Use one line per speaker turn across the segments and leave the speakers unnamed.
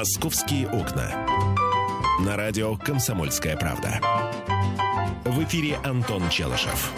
«Московские окна». На радио «Комсомольская правда». В эфире Антон Челышев.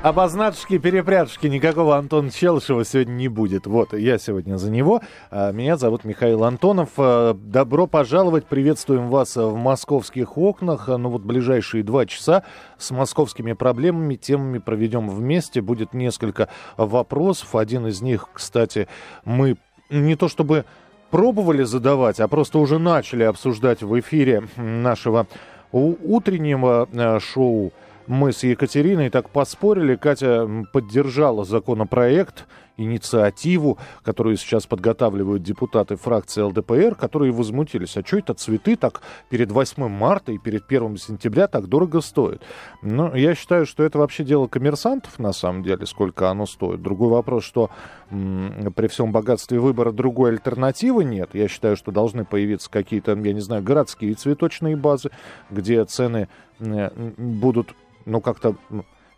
Обозначки, перепрятушки, никакого Антона Челышева сегодня не будет. Вот, я сегодня за него. А, меня зовут Михаил Антонов. А, добро пожаловать, приветствуем вас в московских окнах. Ну вот ближайшие два часа с московскими проблемами, темами проведем вместе. Будет несколько вопросов. Один из них, кстати, мы не то чтобы пробовали задавать, а просто уже начали обсуждать в эфире нашего утреннего э, шоу мы с Екатериной так поспорили. Катя поддержала законопроект, инициативу, которую сейчас подготавливают депутаты фракции ЛДПР, которые возмутились. А что это цветы так перед 8 марта и перед 1 сентября так дорого стоят? Ну, я считаю, что это вообще дело коммерсантов, на самом деле, сколько оно стоит. Другой вопрос, что м- при всем богатстве выбора другой альтернативы нет. Я считаю, что должны появиться какие-то, я не знаю, городские цветочные базы, где цены будут ну, как-то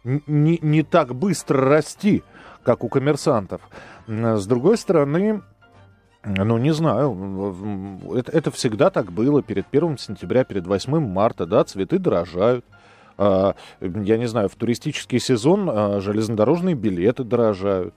не, не так быстро расти, как у коммерсантов. С другой стороны, ну, не знаю, это, это всегда так было перед 1 сентября, перед 8 марта, да, цветы дорожают. А, я не знаю, в туристический сезон а, железнодорожные билеты дорожают.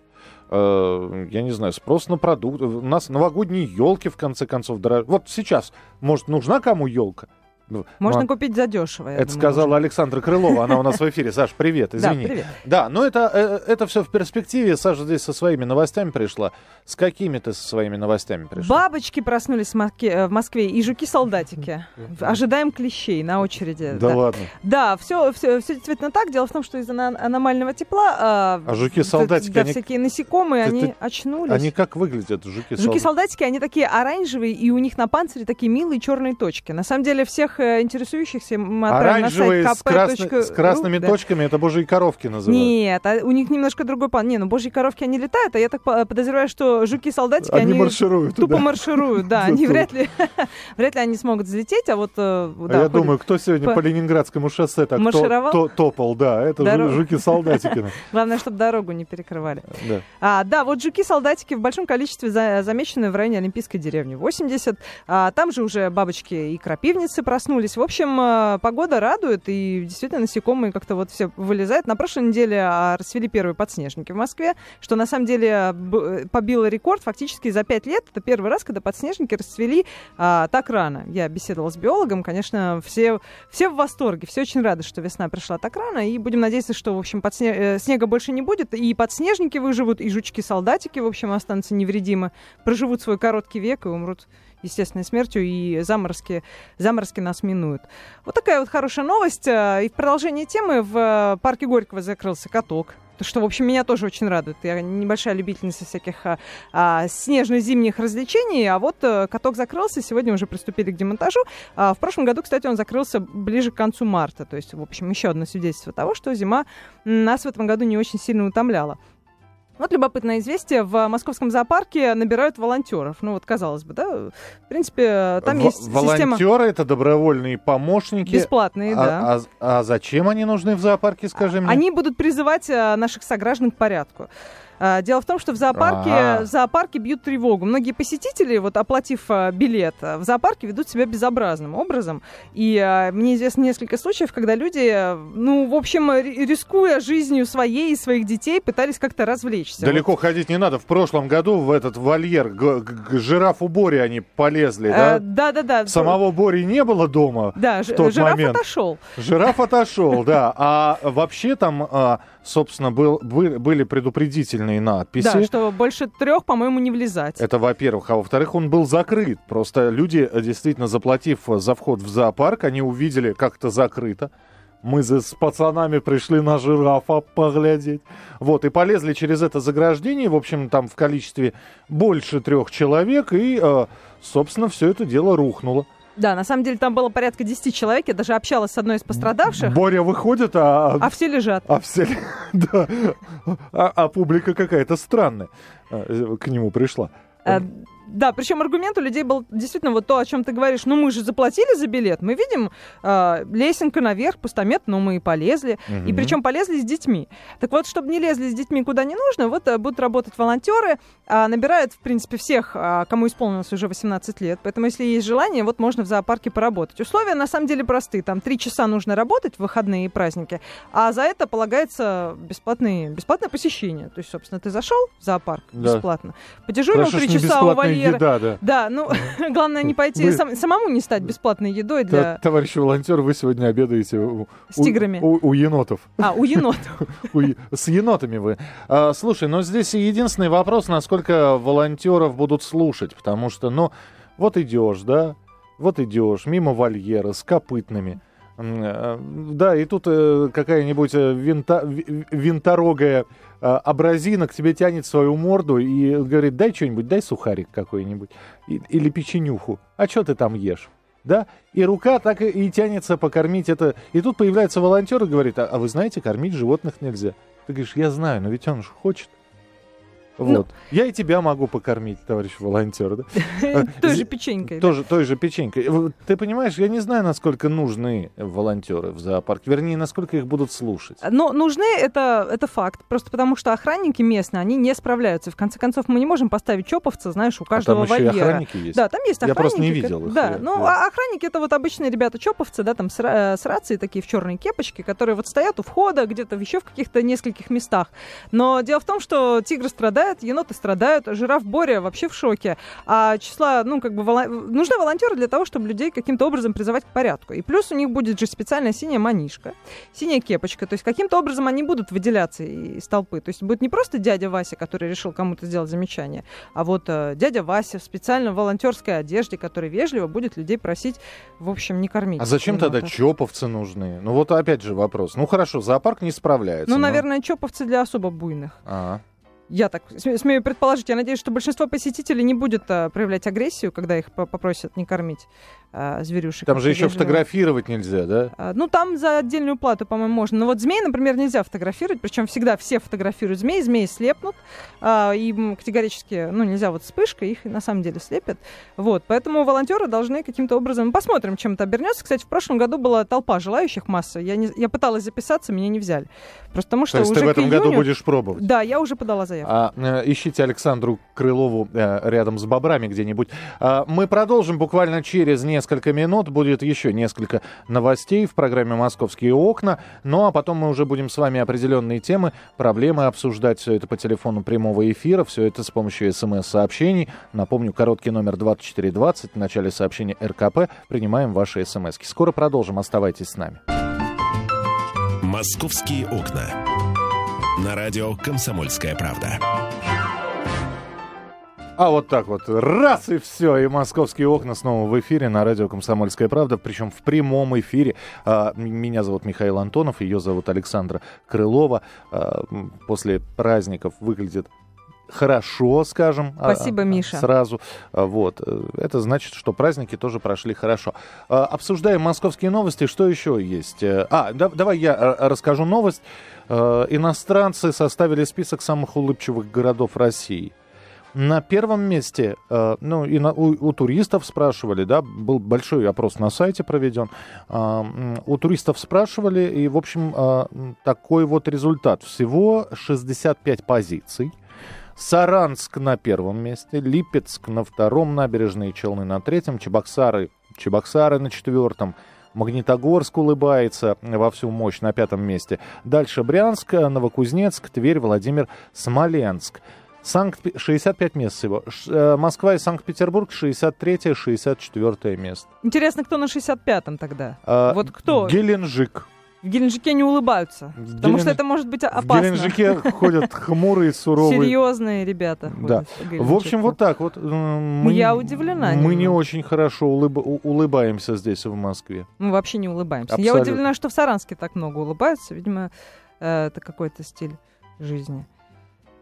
А, я не знаю, спрос на продукты. У нас новогодние елки, в конце концов, дорожают. Вот сейчас, может, нужна кому елка?
Ну, Можно ну, купить задешево.
Это думаю, сказала уже. Александра Крылова, она у нас в эфире. Саш, привет, извини.
Да, привет.
Да, но это, э, это все в перспективе. Саша здесь со своими новостями пришла. С какими ты со своими новостями пришла?
Бабочки проснулись в э, Москве и жуки-солдатики. Ожидаем клещей на очереди.
Да, да. ладно?
Да, все, все, все действительно так. Дело в том, что из-за аномального тепла...
А, а жуки-солдатики...
Да, они... всякие насекомые, ты, они ты... очнулись.
Они как выглядят, жуки-солдатики?
Жуки-солдатики, они такие оранжевые, и у них на панцире такие милые черные точки. На самом деле всех э, интересующих интересующихся
Оранжевые
на сайт
kp. с, с красными
да.
точками это божьи коровки называют.
Нет, а у них немножко другой план. Не, ну божьи коровки они летают, а я так подозреваю, что жуки-солдатики
они, они маршируют,
тупо да. маршируют, да, они вряд ли, вряд ли они смогут взлететь, а вот
э, а да, я думаю, кто сегодня по, Ленинградскому шоссе так топал, да, это жуки-солдатики.
Главное, чтобы дорогу не перекрывали. Да, а, да вот жуки-солдатики в большом количестве за, замечены в районе Олимпийской деревни. 80. А, там же уже бабочки и крапивницы проснулись. В общем, э, погода радует, и действительно насекомые как-то вот все вылезают. На прошлой неделе а, расцвели первые подснежники в Москве, что на самом деле побило рекорд фактически за пять лет. Это первый раз, когда подснежники расцвели а, так рано. Я беседовала с биологом, конечно, все, все в восторге, все очень рады, что весна пришла так рано, и будем надеяться, что, в общем, подсне... Э, снега больше не будет, и подснежники выживут, и жучки-солдатики, в общем, останутся невредимы, проживут свой короткий век и умрут естественной смертью, и заморозки, заморозки нас минуют. Вот такая вот хорошая новость. Э, и в продолжение темы в э, парке Горького закрылся каток. Что, в общем, меня тоже очень радует. Я небольшая любительница всяких а, а, снежно-зимних развлечений, а вот а, каток закрылся, сегодня уже приступили к демонтажу. А, в прошлом году, кстати, он закрылся ближе к концу марта. То есть, в общем, еще одно свидетельство того, что зима нас в этом году не очень сильно утомляла. Вот любопытное известие. В московском зоопарке набирают волонтеров. Ну вот, казалось бы, да? В принципе, там в- есть
Волонтеры
система...
это добровольные помощники.
Бесплатные,
а,
да.
А, а зачем они нужны в зоопарке, скажи мне?
Они будут призывать а, наших сограждан к порядку. А, дело в том, что в зоопарке, в зоопарке бьют тревогу. Многие посетители, вот оплатив а, билет, в зоопарке ведут себя безобразным образом. И а, мне известно несколько случаев, когда люди, ну, в общем, рискуя жизнью своей и своих детей, пытались как-то развлечься.
Далеко вот. ходить не надо. В прошлом году в этот вольер к, к жирафу Бори они полезли, да?
Да-да-да.
Самого Бори не было дома
да,
в тот
жираф
момент.
отошел.
Жираф отошел, да. А вообще там собственно, был, были предупредительные надписи.
Да, что больше трех, по-моему, не влезать.
Это во-первых. А во-вторых, он был закрыт. Просто люди, действительно, заплатив за вход в зоопарк, они увидели, как это закрыто. Мы с пацанами пришли на жирафа поглядеть. Вот, и полезли через это заграждение, в общем, там в количестве больше трех человек, и, э, собственно, все это дело рухнуло.
Да, на самом деле там было порядка 10 человек. Я даже общалась с одной из пострадавших.
Боря выходит, а...
А все лежат.
А все... Да. А, а публика какая-то странная э, к нему пришла.
А, Да, причем аргумент у людей был действительно вот то, о чем ты говоришь. Ну, мы же заплатили за билет, мы видим э, лесенка наверх, постамент, но мы и полезли. Угу. И причем полезли с детьми. Так вот, чтобы не лезли с детьми куда не нужно, вот э, будут работать волонтеры, э, набирают, в принципе, всех, э, кому исполнилось уже 18 лет. Поэтому, если есть желание, вот можно в зоопарке поработать. Условия на самом деле простые. Там три часа нужно работать в выходные и праздники, а за это полагается бесплатные, бесплатное посещение. То есть, собственно, ты зашел в зоопарк да. бесплатно, подежурил три часа у вольера.
Еда, да.
да, ну, главное не пойти, вы... самому не стать бесплатной едой для...
Товарищи волонтеры, вы сегодня обедаете у,
с тиграми.
У, у, у енотов.
А, у енотов.
С енотами вы. А, слушай, но здесь единственный вопрос, насколько волонтеров будут слушать, потому что, ну, вот идешь, да, вот идешь мимо вольера с копытными. Э, да, и тут э, какая-нибудь э, винта, винторогая абразина к тебе тянет свою морду и говорит, дай что-нибудь, дай сухарик какой-нибудь или печенюху. А что ты там ешь? Да, и рука так и, тянется покормить это. И тут появляется волонтер и говорит, а, а вы знаете, кормить животных нельзя. Ты говоришь, я знаю, но ведь он же хочет. Ну, вот. Ну, я и тебя могу покормить, товарищ волонтер. Да?
Той же печенькой.
Тоже, той же печенькой. Ты понимаешь, я не знаю, насколько нужны волонтеры в зоопарке. Вернее, насколько их будут слушать.
Но нужны, это, это факт. Просто потому что охранники местные, они не справляются. В конце концов, мы не можем поставить чоповца, знаешь, у каждого а там вольера.
Еще и охранники есть.
Да, там есть охранники.
Я просто не видел их.
Да, ну, а охранники это вот обычные ребята чоповцы, да, там с, э, с рацией такие в черной кепочке, которые вот стоят у входа, где-то еще в каких-то нескольких местах. Но дело в том, что тигры страдают, еноты страдают. Жираф Боря вообще в шоке. А числа, ну, как бы, воло... нужны волонтеры для того, чтобы людей каким-то образом призывать к порядку. И плюс у них будет же специальная синяя манишка, синяя кепочка. То есть каким-то образом они будут выделяться из толпы. То есть будет не просто дядя Вася, который решил кому-то сделать замечание, а вот э, дядя Вася в специально волонтерской одежде, который вежливо будет людей просить, в общем, не кормить.
А зачем тогда чоповцы нужны? Ну вот опять же вопрос. Ну хорошо, зоопарк не справляется.
Ну, но... наверное, чоповцы для особо буйных.
А-а.
Я так смею предположить. Я надеюсь, что большинство посетителей не будет а, проявлять агрессию, когда их попросят не кормить а, зверюшек.
Там же еще фотографировать нельзя, да?
А, ну, там за отдельную плату, по-моему, можно. Но вот змей, например, нельзя фотографировать. Причем всегда все фотографируют змей, змеи слепнут. А, и категорически, ну, нельзя вот вспышкой, их на самом деле слепят. Вот, поэтому волонтеры должны каким-то образом... Посмотрим, чем это обернется. Кстати, в прошлом году была толпа желающих масса. Я, не... я пыталась записаться, меня не взяли. Просто потому что
То есть
уже
ты в этом
июню...
году будешь пробовать?
Да, я уже подала заявку.
А, э, ищите Александру Крылову э, рядом с бобрами где-нибудь. А, мы продолжим буквально через несколько минут. Будет еще несколько новостей в программе «Московские окна». Ну а потом мы уже будем с вами определенные темы, проблемы обсуждать. Все это по телефону прямого эфира. Все это с помощью смс-сообщений. Напомню, короткий номер 2420. В начале сообщения РКП. Принимаем ваши смс. -ки. Скоро продолжим. Оставайтесь с нами.
«Московские окна». На радио «Комсомольская правда».
А вот так вот, раз и все, и московские окна снова в эфире на радио «Комсомольская правда», причем в прямом эфире. А, меня зовут Михаил Антонов, ее зовут Александра Крылова. А, после праздников выглядит хорошо, скажем.
А, Спасибо, а, Миша.
Сразу. Вот. Это значит, что праздники тоже прошли хорошо. А, обсуждаем московские новости. Что еще есть? А, да, давай я расскажу новость. Иностранцы составили список самых улыбчивых городов России. На первом месте, э, ну и на, у, у туристов спрашивали, да, был большой опрос на сайте проведен, э, у туристов спрашивали, и, в общем, э, такой вот результат. Всего 65 позиций. Саранск на первом месте, Липецк на втором, набережные Челны на третьем, Чебоксары, Чебоксары на четвертом, Магнитогорск улыбается во всю мощь на пятом месте. Дальше Брянск, Новокузнецк, Тверь, Владимир, Смоленск. Санкт 65 мест всего. Э, Москва и Санкт-Петербург 63-64 место.
Интересно, кто на 65-м тогда? А, вот кто?
Геленджик.
В Геленджике не улыбаются, в потому Гелен... что это может быть опасно.
В Геленджике ходят хмурые, суровые.
Серьезные ребята.
Да. В общем, вот так вот.
Мы, Я удивлена.
Мы немного. не очень хорошо улыб... улыбаемся здесь, в Москве.
Мы вообще не улыбаемся. Абсолютно. Я удивлена, что в Саранске так много улыбаются. Видимо, э, это какой-то стиль жизни.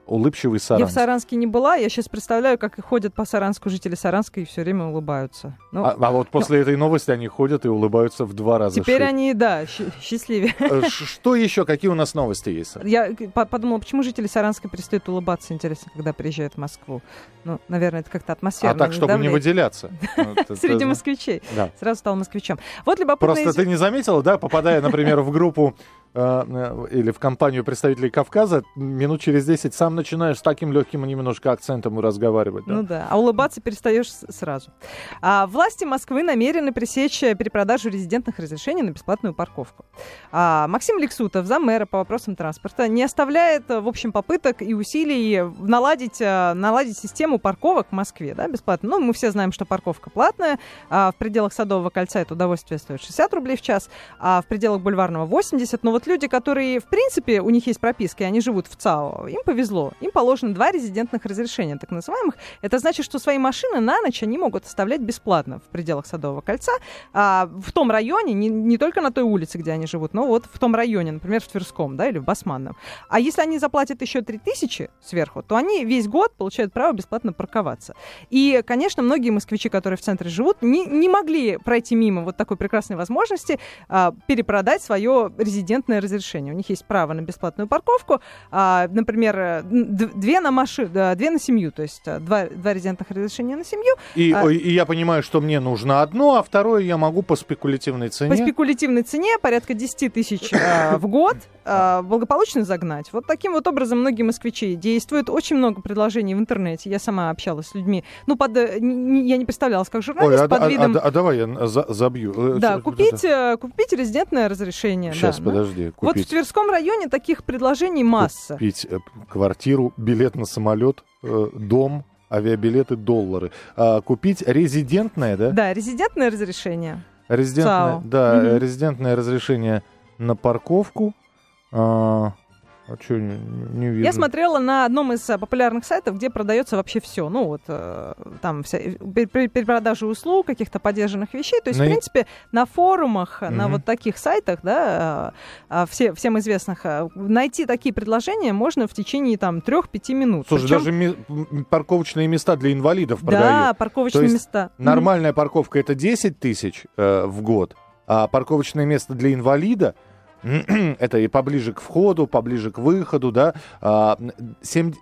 Улыбчивый Саранск.
Я в Саранске не была, я сейчас представляю, как ходят по Саранску жители Саранска и все время улыбаются.
Ну, а, а вот после ну, этой новости они ходят и улыбаются в два раза
Теперь
шире.
они, да, счастливее.
Э, что еще? Какие у нас новости есть?
Я подумала, почему жители Саранска перестают улыбаться, интересно, когда приезжают в Москву. Ну, наверное, это как-то атмосферно.
А так, чтобы не выделяться.
Среди москвичей. Сразу стал москвичом. Вот любопытно...
Просто ты не заметила, да, попадая, например, в группу Э, э, или в компанию представителей Кавказа, минут через 10 сам начинаешь с таким легким немножко акцентом разговаривать.
Да? Ну да, а улыбаться перестаешь сразу. А, власти Москвы намерены пресечь перепродажу резидентных разрешений на бесплатную парковку. А, Максим Лексутов, замэра по вопросам транспорта, не оставляет, в общем, попыток и усилий наладить, э, наладить систему парковок в Москве, да, бесплатно. Ну, мы все знаем, что парковка платная, а в пределах Садового кольца это удовольствие стоит 60 рублей в час, а в пределах Бульварного 80, но вот люди, которые, в принципе, у них есть прописка, и они живут в ЦАО, им повезло. Им положено два резидентных разрешения, так называемых. Это значит, что свои машины на ночь они могут оставлять бесплатно в пределах Садового кольца. А в том районе, не, не только на той улице, где они живут, но вот в том районе, например, в Тверском, да, или в Басманном. А если они заплатят еще 3000 сверху, то они весь год получают право бесплатно парковаться. И, конечно, многие москвичи, которые в центре живут, не, не могли пройти мимо вот такой прекрасной возможности а, перепродать свое резидентное разрешение. У них есть право на бесплатную парковку, а, например, две на машину, две на семью, то есть а, два, два резидентных разрешения на семью.
И, а, и я понимаю, что мне нужно одно, а второе я могу по спекулятивной цене.
По спекулятивной цене порядка 10 тысяч а, в год а, благополучно загнать. Вот таким вот образом многие москвичи действуют. Очень много предложений в интернете. Я сама общалась с людьми. Ну, под, э, я не представлялась как журналист
Ой, а,
под
а,
видом...
А, а, а давай я за, забью.
Э, да, купить, э, купить резидентное разрешение.
Сейчас,
да,
подожди.
Купить. Вот в Тверском районе таких предложений масса.
Купить квартиру, билет на самолет, дом, авиабилеты, доллары. А, купить резидентное, да?
Да, резидентное разрешение.
Резидентное, да, угу. резидентное разрешение на парковку, а, а что, не, не видно?
Я смотрела на одном из а, популярных сайтов, где продается вообще все. Ну, вот э, там вся, перепродажа услуг, каких-то поддержанных вещей. То есть, на... в принципе, на форумах, mm на вот таких сайтах, да, а, все, всем известных, найти такие предложения можно в течение там 3-5 минут.
Слушай, Причем... даже ми- парковочные места для инвалидов да, продают.
Да, парковочные есть места.
Нормальная mm парковка это 10 тысяч э, в год, а парковочное место для инвалида это и поближе к входу, поближе к выходу, да, 7, а,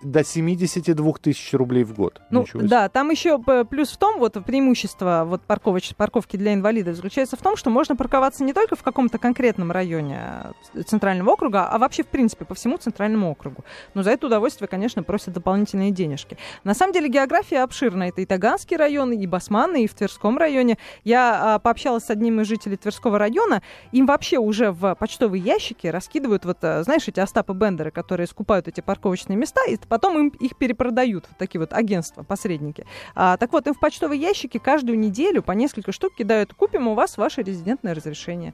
до 72 тысяч рублей в год.
Ну, да, там еще плюс в том, вот преимущество вот парковоч, парковки для инвалидов заключается в том, что можно парковаться не только в каком-то конкретном районе э, центрального округа, а вообще, в принципе, по всему центральному округу. Но за это удовольствие, конечно, просят дополнительные денежки. На самом деле география обширна. Это и Таганский район, и Басман, и в Тверском районе. Я а, пообщалась с одним из жителей Тверского района. Им вообще уже в почтовый почтовые ящики раскидывают, вот, э, знаешь, эти Остапы Бендеры, которые скупают эти парковочные места, и потом им их перепродают, вот такие вот агентства, посредники. А, так вот, им в почтовые ящики каждую неделю по несколько штук кидают, купим у вас ваше резидентное разрешение.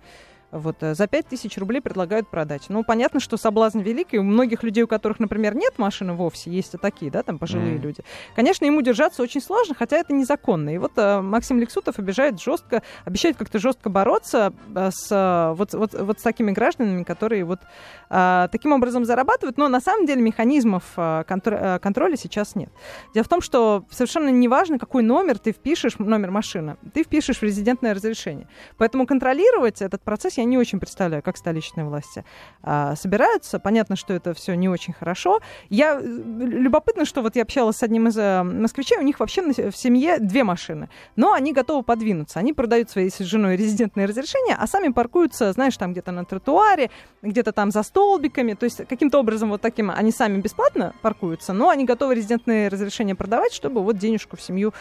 Вот, э, за 5 тысяч рублей предлагают продать. Ну, понятно, что соблазн великий. У многих людей, у которых, например, нет машины вовсе, есть и такие, да, там пожилые mm. люди. Конечно, ему держаться очень сложно, хотя это незаконно. И вот э, Максим Лексутов обещает жестко, обещает как-то жестко бороться э, с, э, вот, вот, вот с такими гражданами, которые вот э, таким образом зарабатывают. Но на самом деле механизмов э, контр- э, контроля сейчас нет. Дело в том, что совершенно неважно, какой номер ты впишешь, номер машины, ты впишешь в резидентное разрешение. Поэтому контролировать этот процесс я не очень представляю, как столичные власти а, собираются. Понятно, что это все не очень хорошо. Я э, любопытно, что вот я общалась с одним из э, москвичей, у них вообще в семье две машины, но они готовы подвинуться. Они продают своей с женой резидентные разрешения, а сами паркуются, знаешь, там где-то на тротуаре, где-то там за столбиками. То есть каким-то образом вот таким они сами бесплатно паркуются, но они готовы резидентные разрешения продавать, чтобы вот денежку в семью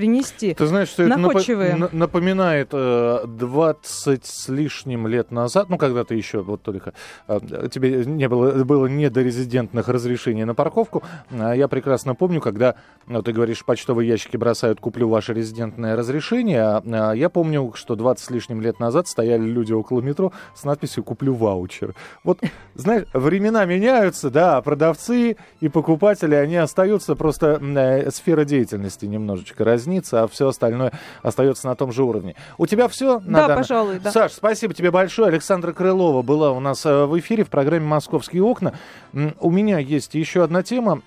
принести.
Ты знаешь, что находчивые. это напоминает э, 20 с лишним лет назад, ну, когда ты еще вот только э, тебе не было, было не до резидентных разрешений на парковку. А я прекрасно помню, когда, ну, ты говоришь, почтовые ящики бросают, куплю ваше резидентное разрешение. А, а я помню, что 20 с лишним лет назад стояли люди около метро с надписью «Куплю ваучер». Вот, знаешь, времена меняются, да, продавцы и покупатели, они остаются, просто э, сфера деятельности немножечко разнится разнится, а все остальное остается на том же уровне. У тебя все?
Да, данный... пожалуй, да.
Саш, спасибо тебе большое. Александра Крылова была у нас э, в эфире в программе «Московские окна». У меня есть еще одна тема.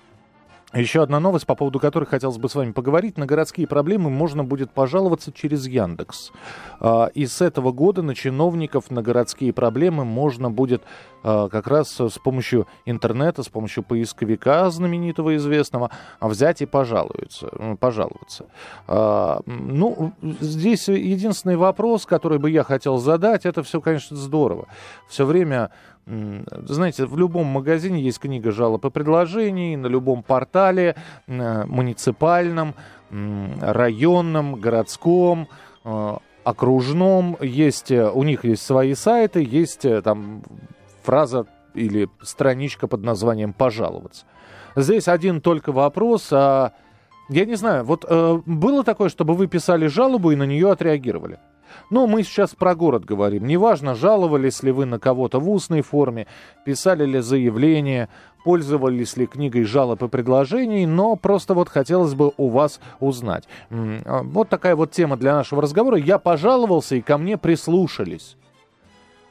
Еще одна новость, по поводу которой хотелось бы с вами поговорить. На городские проблемы можно будет пожаловаться через Яндекс. А, и с этого года на чиновников на городские проблемы можно будет а, как раз с помощью интернета, с помощью поисковика знаменитого, известного, взять и пожаловаться. пожаловаться. А, ну, здесь единственный вопрос, который бы я хотел задать, это все, конечно, здорово. Все время знаете, в любом магазине есть книга жалоб и предложений, на любом портале, э, муниципальном, районном, городском, э, окружном, есть, э, у них есть свои сайты, есть там фраза или страничка под названием «пожаловаться». Здесь один только вопрос, а я не знаю, вот э, было такое, чтобы вы писали жалобу и на нее отреагировали? Но мы сейчас про город говорим. Неважно, жаловались ли вы на кого-то в устной форме, писали ли заявление, пользовались ли книгой жалоб и предложений, но просто вот хотелось бы у вас узнать. А, вот такая вот тема для нашего разговора. Я пожаловался, и ко мне прислушались.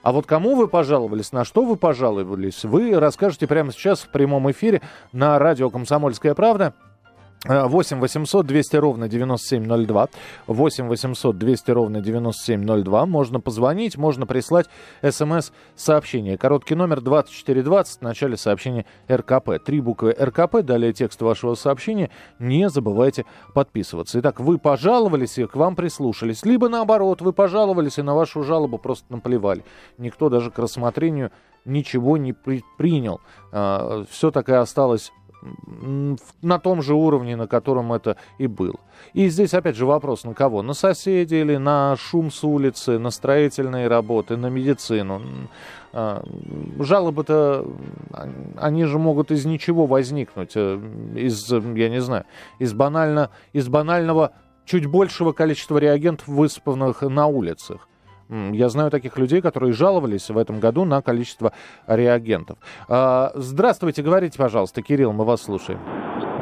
А вот кому вы пожаловались, на что вы пожаловались, вы расскажете прямо сейчас в прямом эфире на радио «Комсомольская правда». 8 800 200 ровно 9702. 8 800 200 ровно 9702. Можно позвонить, можно прислать смс-сообщение. Короткий номер 2420 в начале сообщения РКП. Три буквы РКП, далее текст вашего сообщения. Не забывайте подписываться. Итак, вы пожаловались и к вам прислушались. Либо наоборот, вы пожаловались и на вашу жалобу просто наплевали. Никто даже к рассмотрению ничего не при принял. А, все так и осталось на том же уровне, на котором это и было. И здесь опять же вопрос, на кого? На соседей или на шум с улицы, на строительные работы, на медицину? А, жалобы-то, они же могут из ничего возникнуть, э, из, я не знаю, из, банально, из банального чуть большего количества реагентов, высыпанных на улицах. Я знаю таких людей, которые жаловались в этом году на количество реагентов. А, здравствуйте, говорите, пожалуйста, Кирилл, мы вас слушаем.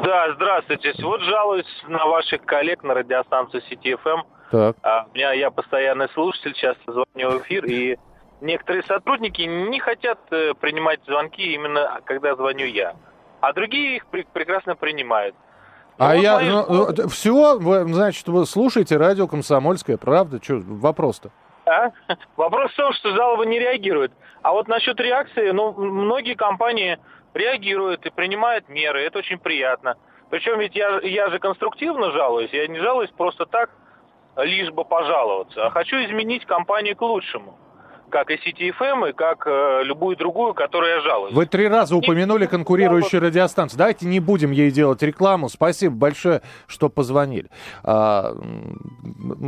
Да, здравствуйте. Вот жалуюсь на ваших коллег на радиостанцию Сити ФМ. Так. А, у меня, я постоянный слушатель, сейчас звоню в эфир, и некоторые сотрудники не хотят э, принимать звонки именно когда звоню я. А другие их прекрасно принимают.
А ну, я, ну, все, вы, значит, вы слушаете радио «Комсомольская правда», что вопрос-то?
А? Вопрос в том, что жалобы не реагируют. А вот насчет реакции, ну, многие компании реагируют и принимают меры, это очень приятно. Причем ведь я, я же конструктивно жалуюсь, я не жалуюсь просто так, лишь бы пожаловаться, а хочу изменить компанию к лучшему как и CTFM, и как э, любую другую, которую я жалуюсь.
Вы три раза упомянули конкурирующую радиостанцию. Давайте не будем ей делать рекламу. Спасибо большое, что позвонили. А,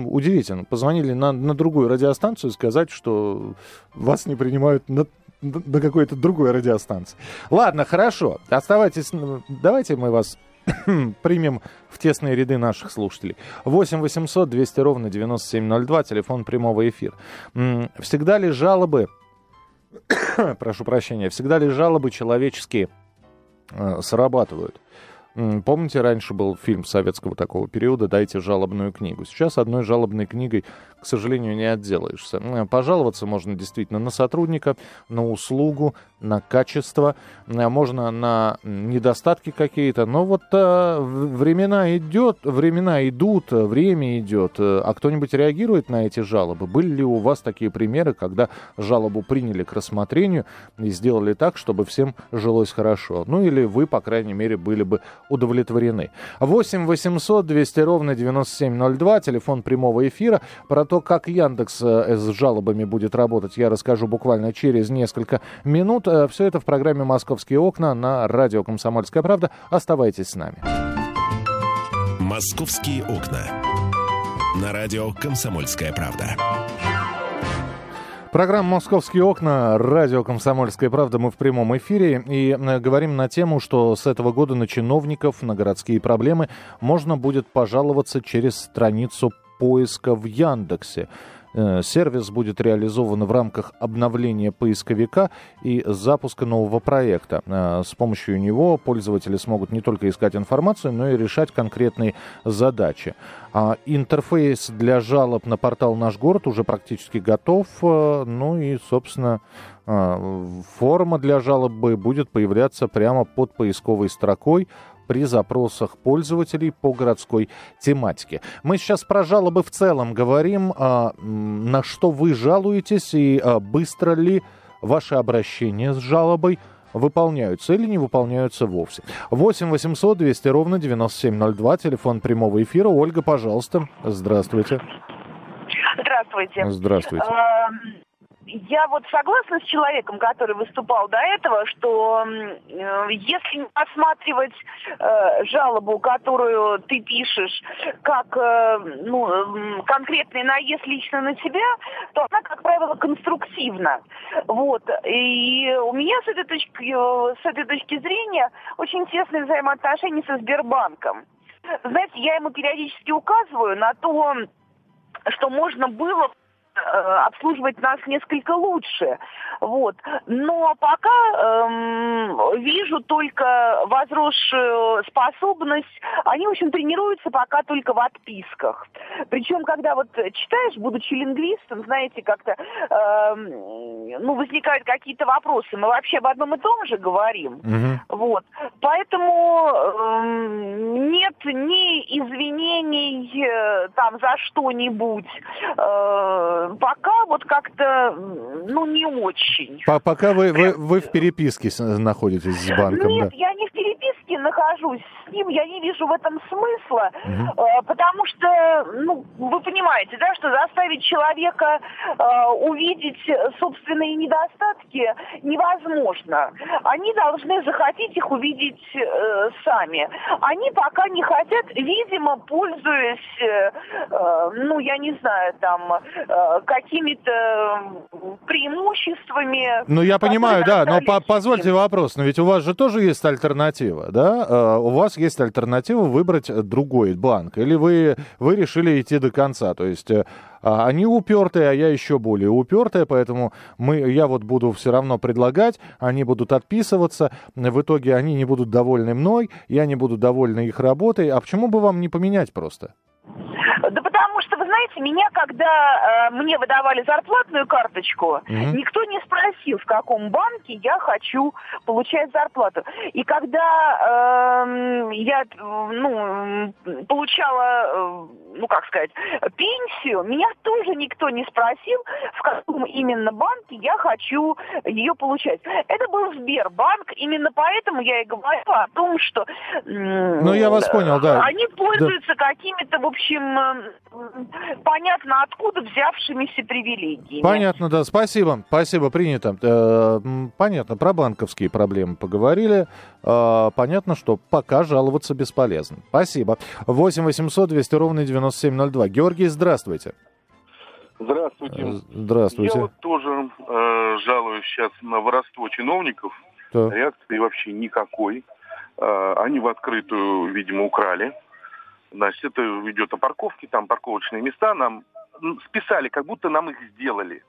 удивительно. Позвонили на, на другую радиостанцию сказать, что вас не принимают на на какой-то другой радиостанции. Ладно, хорошо. Оставайтесь. Давайте мы вас примем в тесные ряды наших слушателей. 8 800 200 ровно 9702, телефон прямого эфира. Всегда ли жалобы, прошу прощения, всегда ли жалобы человеческие э, срабатывают? Помните, раньше был фильм советского такого периода «Дайте жалобную книгу». Сейчас одной жалобной книгой, к сожалению, не отделаешься. Пожаловаться можно действительно на сотрудника, на услугу, на качество, можно на недостатки какие-то. Но вот а, времена идет, времена идут, время идет. А кто-нибудь реагирует на эти жалобы? Были ли у вас такие примеры, когда жалобу приняли к рассмотрению и сделали так, чтобы всем жилось хорошо? Ну или вы, по крайней мере, были бы удовлетворены. 8 800 200 ровно 9702, телефон прямого эфира. Про то, как Яндекс э, с жалобами будет работать, я расскажу буквально через несколько минут. Э, Все это в программе «Московские окна» на радио «Комсомольская правда». Оставайтесь с нами.
«Московские окна» на радио «Комсомольская правда».
Программа «Московские окна», радио «Комсомольская правда». Мы в прямом эфире и э, говорим на тему, что с этого года на чиновников, на городские проблемы можно будет пожаловаться через страницу поиска в Яндексе. Э, сервис будет реализован в рамках обновления поисковика и запуска нового проекта. Э, с помощью него пользователи смогут не только искать информацию, но и решать конкретные задачи. А интерфейс для жалоб на портал «Наш город» уже практически готов. Э, ну и, собственно, форма для жалобы будет появляться прямо под поисковой строкой при запросах пользователей по городской тематике. Мы сейчас про жалобы в целом говорим. А, на что вы жалуетесь и а, быстро ли ваши обращения с жалобой выполняются или не выполняются вовсе. 8 800 200 ровно 9702, телефон прямого эфира. Ольга, пожалуйста, здравствуйте.
Здравствуйте.
Здравствуйте.
Я вот согласна с человеком, который выступал до этого, что э, если рассматривать э, жалобу, которую ты пишешь, как э, ну, конкретный наезд лично на тебя, то она, как правило, конструктивна. Вот. И у меня с этой точки, с этой точки зрения очень тесные взаимоотношения со Сбербанком. Знаете, я ему периодически указываю на то, что можно было Э, обслуживать нас несколько лучше. Вот. Но пока эм, вижу только возросшую способность. Они, в общем, тренируются пока только в отписках. Причем, когда вот читаешь, будучи лингвистом, знаете, как-то эм, ну, возникают какие-то вопросы. Мы вообще об одном и том же говорим. Угу. Вот. Поэтому эм, нет ни извинений э, там за что-нибудь. Э, пока вот как-то, ну, не очень.
Пока вы, вы, вы в переписке находитесь с банком,
Нет, да? я не в переписке нахожусь с ним, я не вижу в этом смысла, угу. потому что, ну, вы понимаете, да, что заставить человека э, увидеть собственные недостатки невозможно. Они должны захотеть их увидеть э, сами. Они пока не хотят, видимо, пользуясь, э, э, ну, я не знаю, там, э, какими-то преимуществами.
Ну, я понимаю, да, но по позвольте вопрос, но ведь у вас же тоже есть альтернатива, да? Э, у вас есть альтернатива выбрать другой банк, или вы, вы решили идти до конца, то есть э, а, они упертые, а я еще более упертая, поэтому мы, я вот буду все равно предлагать, они будут отписываться, в итоге они не будут довольны мной, я не буду довольна их работой, а почему бы вам не поменять просто?
Да потому что, вы знаете, меня, когда э, мне выдавали зарплатную карточку, mm-hmm. никто не спросил, в каком банке я хочу получать зарплату. И когда э, я ну, получала, э, ну как сказать, пенсию, меня тоже никто не спросил, в каком именно банке я хочу ее получать. Это был Сбербанк, именно поэтому я и говорила о том, что...
Ну, я вас понял, да.
Они пользуются да. какими-то, в общем, понятно откуда взявшимися привилегиями.
Понятно, да, спасибо, спасибо, принято. Э, понятно, про банковские проблемы поговорили. Э, понятно, что пока жаловаться бесполезно. Спасибо. 8 800 200 ровно 9702. Георгий, здравствуйте.
Здравствуйте. Э,
здравствуйте.
Я вот тоже э, жалуюсь сейчас на воровство чиновников. Да. Реакции вообще никакой. Э, они в открытую, видимо, украли. Значит, это идет о парковке, там парковочные места нам списали, как будто нам их сделали.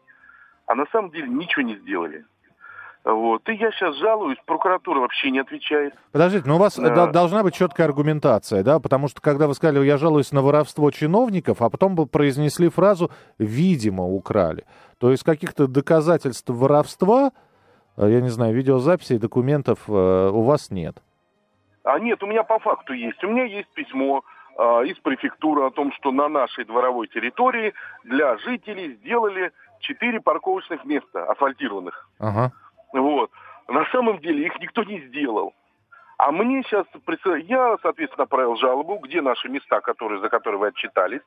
А на самом деле ничего не сделали. Вот. И я сейчас жалуюсь, прокуратура вообще не отвечает.
Подождите, но у вас а... должна быть четкая аргументация, да? Потому что когда вы сказали, я жалуюсь на воровство чиновников, а потом бы произнесли фразу «видимо украли». То есть каких-то доказательств воровства, э, я не знаю, видеозаписей, документов э, у вас нет?
А нет, у меня по факту есть. У меня есть письмо Э, из префектуры о том, что на нашей дворовой территории для жителей сделали четыре парковочных места асфальтированных. Ага. Вот. На самом деле их никто не сделал. А мне сейчас, я, соответственно, отправил жалобу, где наши места, которые, за которые вы отчитались.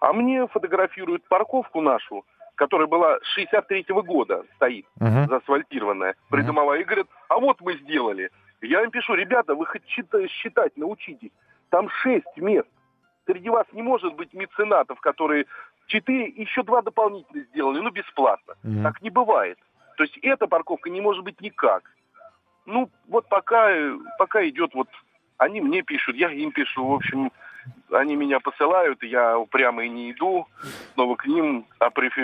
А мне фотографируют парковку нашу, которая была 63-го года стоит, uh-huh. заасфальтированная, придомовая, uh-huh. и говорят, а вот мы сделали. Я им пишу, ребята, вы хоть считать научитесь. Там шесть мест. Среди вас не может быть меценатов, которые четыре, еще два дополнительно сделали, ну, бесплатно. Mm-hmm. Так не бывает. То есть эта парковка не может быть никак. Ну, вот пока, пока идет вот... Они мне пишут, я им пишу, в общем, они меня посылают, я упрямо и не иду, снова к ним, а префи...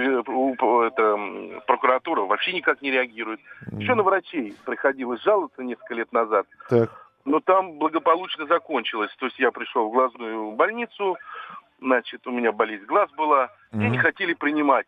это, прокуратура вообще никак не реагирует. Еще на врачей приходилось жаловаться несколько лет назад. Так. Но там благополучно закончилось. То есть я пришел в глазную больницу, значит, у меня болезнь глаз была, mm-hmm. меня не хотели принимать.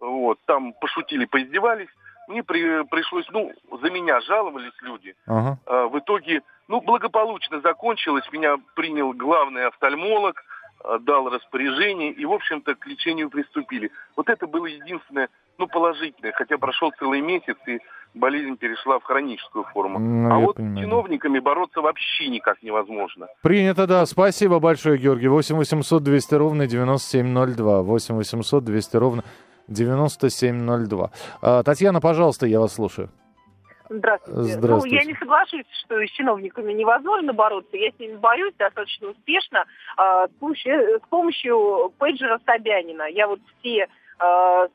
Вот, там пошутили, поиздевались. Мне при, пришлось, ну, за меня жаловались люди. Uh-huh. А, в итоге, ну, благополучно закончилось. Меня принял главный офтальмолог, а, дал распоряжение, и, в общем-то, к лечению приступили. Вот это было единственное, ну, положительное. Хотя прошел целый месяц, и болезнь перешла в хроническую форму. Ну, а вот понимаю. с чиновниками бороться вообще никак невозможно.
Принято, да. Спасибо большое, Георгий. 8 800 200 ровно 9702. 8 800 200 ровно 9702. А, Татьяна, пожалуйста, я вас слушаю.
Здравствуйте. Здравствуйте. Ну, я не соглашусь, что с чиновниками невозможно бороться. Я с ними борюсь достаточно успешно э, с, помощью, с помощью пейджера Собянина. Я вот все э,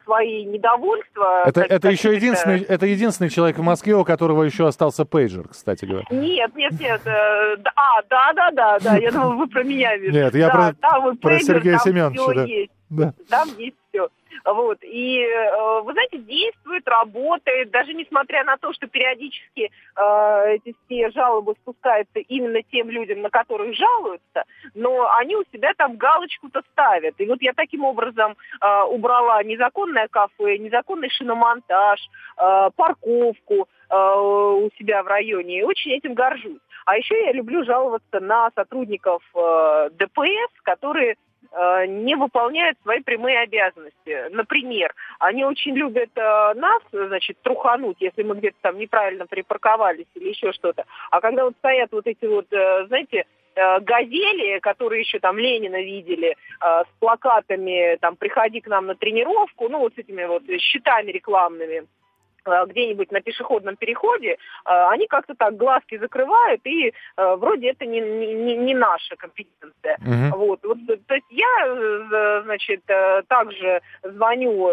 свои недовольства.
Это, это еще единственный, это единственный человек в Москве, у которого еще остался пейджер, кстати говоря.
Нет, нет, нет. Э, а, да, да, да, да. Я думаю, вы про меня
Нет, я про, про Сергея Семеновича. Да. Есть.
Да. Там есть. Вот. И, э, вы знаете, действует, работает, даже несмотря на то, что периодически э, эти все жалобы спускаются именно тем людям, на которых жалуются, но они у себя там галочку-то ставят. И вот я таким образом э, убрала незаконное кафе, незаконный шиномонтаж, парковку у себя в районе. И очень этим горжусь. А еще я люблю жаловаться на сотрудников ДПС, которые не выполняют свои прямые обязанности. Например, они очень любят э, нас, значит, трухануть, если мы где-то там неправильно припарковались или еще что-то. А когда вот стоят вот эти вот, э, знаете, газели, которые еще там Ленина видели, с плакатами, там, приходи к нам на тренировку, ну, вот с этими вот щитами рекламными, Э, где-нибудь на пешеходном переходе, э, они как-то так глазки закрывают, и э, вроде это не, не, не наша компетенция. Uh-huh. Вот, вот, то есть я, значит, также звоню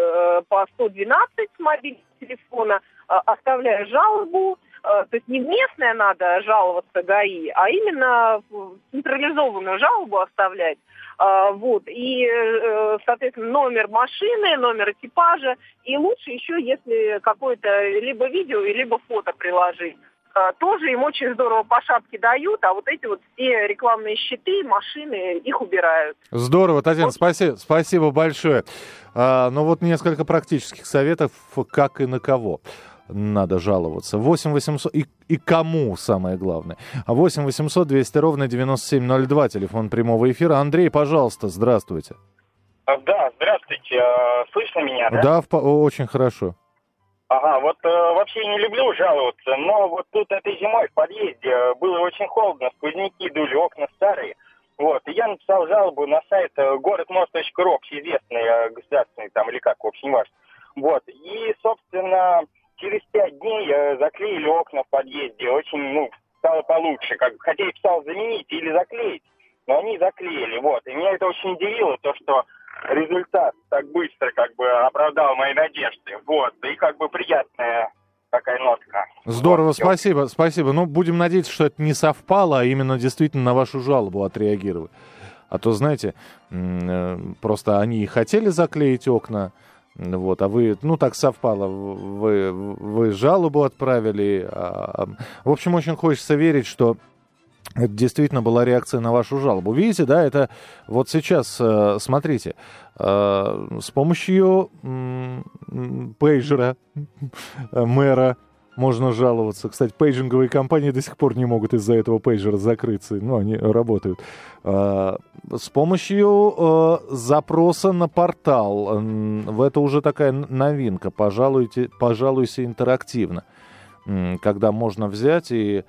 по 112 с мобильного телефона, оставляю жалобу, то есть не местное надо жаловаться ГАИ, а именно централизованную жалобу оставлять. А, вот. И, э, соответственно, номер машины, номер экипажа. И лучше еще, если какое-то либо видео, либо фото приложить тоже им очень здорово по шапке дают, а вот эти вот все рекламные щиты, машины, их убирают.
Здорово, Татьяна, вот. спасибо, спасибо большое. А, ну вот несколько практических советов, как и на кого надо жаловаться. 8 800... И, и кому, самое главное. 8 800 200 ровно 9702, телефон прямого эфира. Андрей, пожалуйста, здравствуйте.
А, да, здравствуйте. А, слышно меня, да?
Да, в... очень хорошо.
Ага, вот э, вообще не люблю жаловаться, но вот тут этой зимой в подъезде э, было очень холодно, сквозняки дули, окна старые. Вот, и я написал жалобу на сайт э, городмост.ру, общеизвестный, государственный там или как, в общем, ваш. Вот, и, собственно, через пять дней э, заклеили окна в подъезде. Очень, ну, стало получше. Как, хотя и писал заменить или заклеить, но они заклеили. Вот. И меня это очень удивило, то, что результат так быстро как бы оправдал мои надежды. Вот. И как бы приятная такая нотка.
Здорово, вот, спасибо, спасибо. Ну, будем надеяться, что это не совпало, а именно действительно на вашу жалобу отреагировали. А то, знаете, э, просто они и хотели заклеить окна, вот, а вы, ну, так совпало, вы, вы жалобу отправили. А, в общем, очень хочется верить, что это действительно была реакция на вашу жалобу. Видите, да, это вот сейчас, э, смотрите, э, с помощью пейджера мэра можно жаловаться. Кстати, пейджинговые компании до сих пор не могут из-за этого пейджера закрыться. Ну, они работают. А, с помощью а, запроса на портал. Это уже такая новинка. Пожалуйте, пожалуйся интерактивно. Когда можно взять и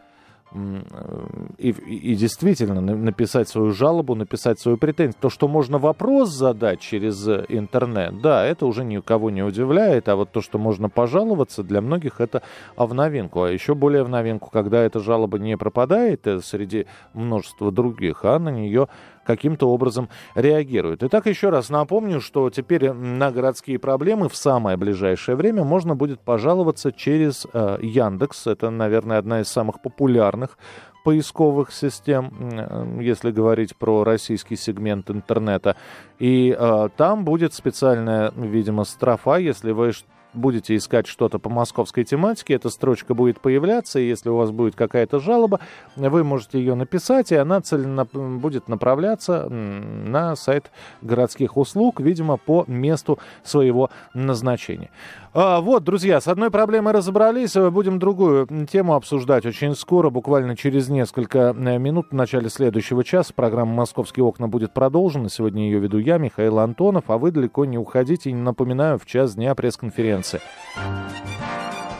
и, и действительно написать свою жалобу, написать свою претензию. То, что можно вопрос задать через интернет, да, это уже никого не удивляет, а вот то, что можно пожаловаться, для многих это в новинку. А еще более в новинку, когда эта жалоба не пропадает э, среди множества других, а на нее каким-то образом реагирует. Итак, еще раз напомню, что теперь на городские проблемы в самое ближайшее время можно будет пожаловаться через э, Яндекс. Это, наверное, одна из самых популярных поисковых систем, если говорить про российский сегмент интернета. И э, там будет специальная, видимо, строфа, если вы будете искать что-то по московской тематике, эта строчка будет появляться, и если у вас будет какая-то жалоба, вы можете ее написать, и она целенно будет направляться на сайт городских услуг, видимо, по месту своего назначения. А, вот, друзья, с одной проблемой разобрались, будем другую тему обсуждать очень скоро, буквально через несколько э, минут, в начале следующего часа. Программа «Московские окна» будет продолжена. Сегодня ее веду я, Михаил Антонов, а вы далеко не уходите. И напоминаю, в час дня пресс-конференции.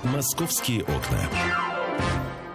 «Московские окна».